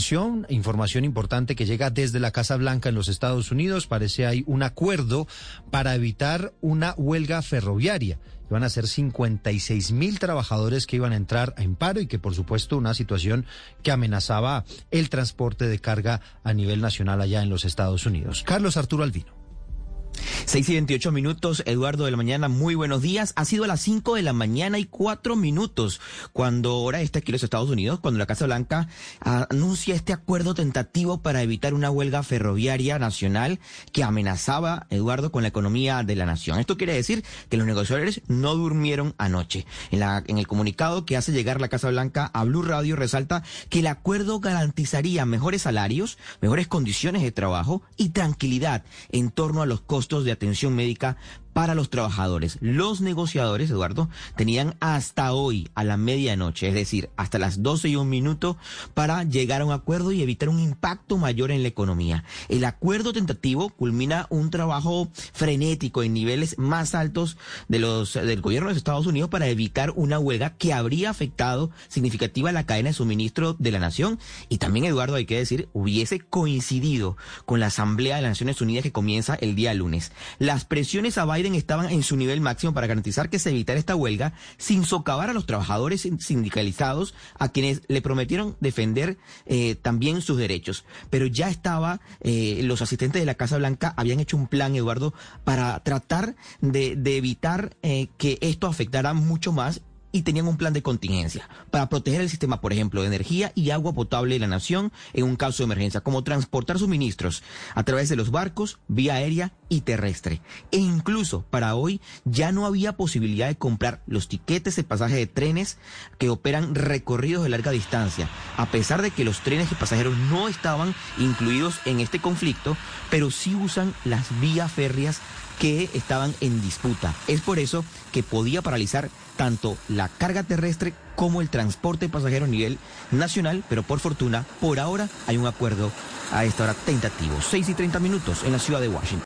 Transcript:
Atención, información importante que llega desde la Casa Blanca en los Estados Unidos. Parece hay un acuerdo para evitar una huelga ferroviaria. Iban a ser 56 mil trabajadores que iban a entrar en paro y que por supuesto una situación que amenazaba el transporte de carga a nivel nacional allá en los Estados Unidos. Carlos Arturo Albino. 6 y 28 minutos, Eduardo de la Mañana, muy buenos días. Ha sido a las 5 de la mañana y 4 minutos cuando ahora está aquí en los Estados Unidos, cuando la Casa Blanca anuncia este acuerdo tentativo para evitar una huelga ferroviaria nacional que amenazaba, Eduardo, con la economía de la nación. Esto quiere decir que los negociadores no durmieron anoche. En, en el comunicado que hace llegar la Casa Blanca a Blue Radio resalta que el acuerdo garantizaría mejores salarios, mejores condiciones de trabajo y tranquilidad en torno a los costos de atención médica para los trabajadores. Los negociadores, Eduardo, tenían hasta hoy a la medianoche, es decir, hasta las 12 y un minuto, para llegar a un acuerdo y evitar un impacto mayor en la economía. El acuerdo tentativo culmina un trabajo frenético en niveles más altos de los, del gobierno de los Estados Unidos para evitar una huelga que habría afectado significativa la cadena de suministro de la nación y también, Eduardo, hay que decir, hubiese coincidido con la Asamblea de las Naciones Unidas que comienza el día lunes. Las presiones a Biden estaban en su nivel máximo para garantizar que se evitara esta huelga sin socavar a los trabajadores sindicalizados a quienes le prometieron defender eh, también sus derechos. Pero ya estaba, eh, los asistentes de la Casa Blanca habían hecho un plan, Eduardo, para tratar de, evitar eh, que esto afectara mucho más y tenían un plan de contingencia para proteger el sistema, por ejemplo, de energía y agua potable de la nación en un caso de emergencia, como transportar suministros a través de los barcos, vía aérea y terrestre. E incluso para hoy ya no había posibilidad de comprar los tiquetes de pasaje de trenes que operan recorridos de larga distancia, a pesar de que los trenes y pasajeros no estaban incluidos en este conflicto, pero sí usan las vías férreas que estaban en disputa. Es por eso que podía paralizar tanto la carga terrestre como el transporte de pasajeros a nivel nacional, pero por fortuna, por ahora hay un acuerdo a esta hora tentativo. 6 y 30 minutos en la ciudad de Washington.